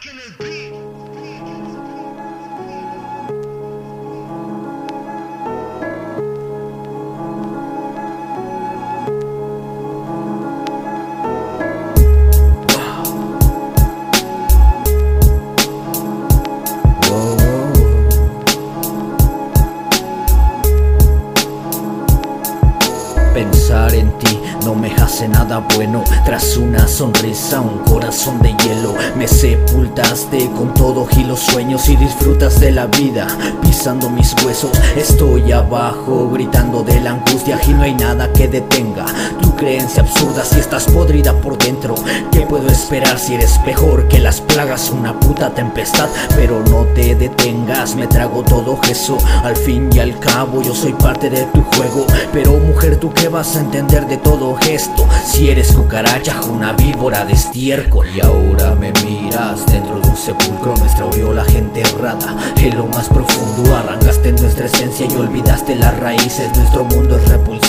can it be? Pensar en ti. No me hace nada bueno Tras una sonrisa, un corazón de hielo. Me sepultaste con todo y los sueños Y disfrutas de la vida. Pisando mis huesos Estoy abajo gritando de la angustia Y no hay nada que detenga creencia absurda Si estás podrida por dentro. ¿Qué puedo esperar si eres mejor que las plagas? Una puta tempestad Pero no te detengas, me trago todo eso Al fin y al cabo yo soy parte de tu juego. Pero mujer tú ¿Qué vas a entender de todo esto? Si eres cucaracha, una víbora de estiércol. Y ahora me miras dentro de un sepulcro Nuestra aureola gente errada. En lo más profundo arrancaste nuestra esencia Y olvidaste las raíces. Nuestro mundo es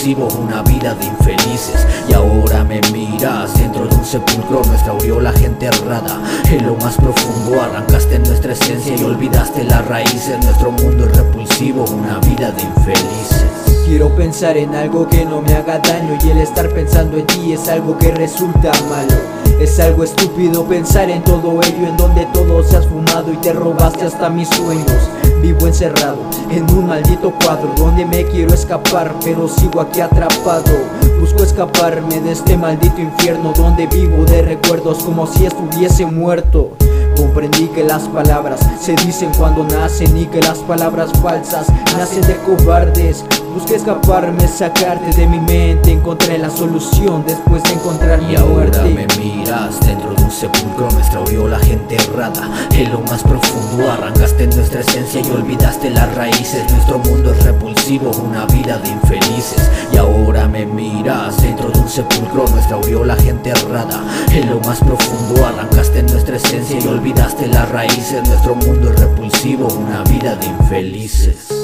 una vida de infelices Y ahora me miras dentro de un sepulcro Nuestra aureola gente errada En lo más profundo arrancaste nuestra esencia Y olvidaste las raíces Nuestro mundo es repulsivo, una vida de infelices Quiero pensar en algo que no me haga daño y el estar pensando en ti es algo que resulta malo. Es algo estúpido pensar en todo ello en donde todo se has fumado y te robaste hasta mis sueños. Vivo encerrado en un maldito cuadro donde me quiero escapar pero sigo aquí atrapado. Busco escaparme de este maldito infierno donde vivo de recuerdos como si estuviese muerto. Comprendí que las palabras se dicen cuando nacen y que las palabras falsas nacen de cobardes. Busqué escaparme, sacarte de mi mente, encontré la solución después de encontrar mi ahora me miras dentro de un sepulcro, nuestra la gente errada. En lo más profundo arrancaste nuestra esencia y olvidaste las raíces. Nuestro mundo es repulsivo, una vida de infelices. Y ahora me miras dentro de un sepulcro, nuestra la gente errada. En lo más profundo arrancaste nuestra esencia y olvidaste las raíces. Nuestro mundo es repulsivo, una vida de infelices.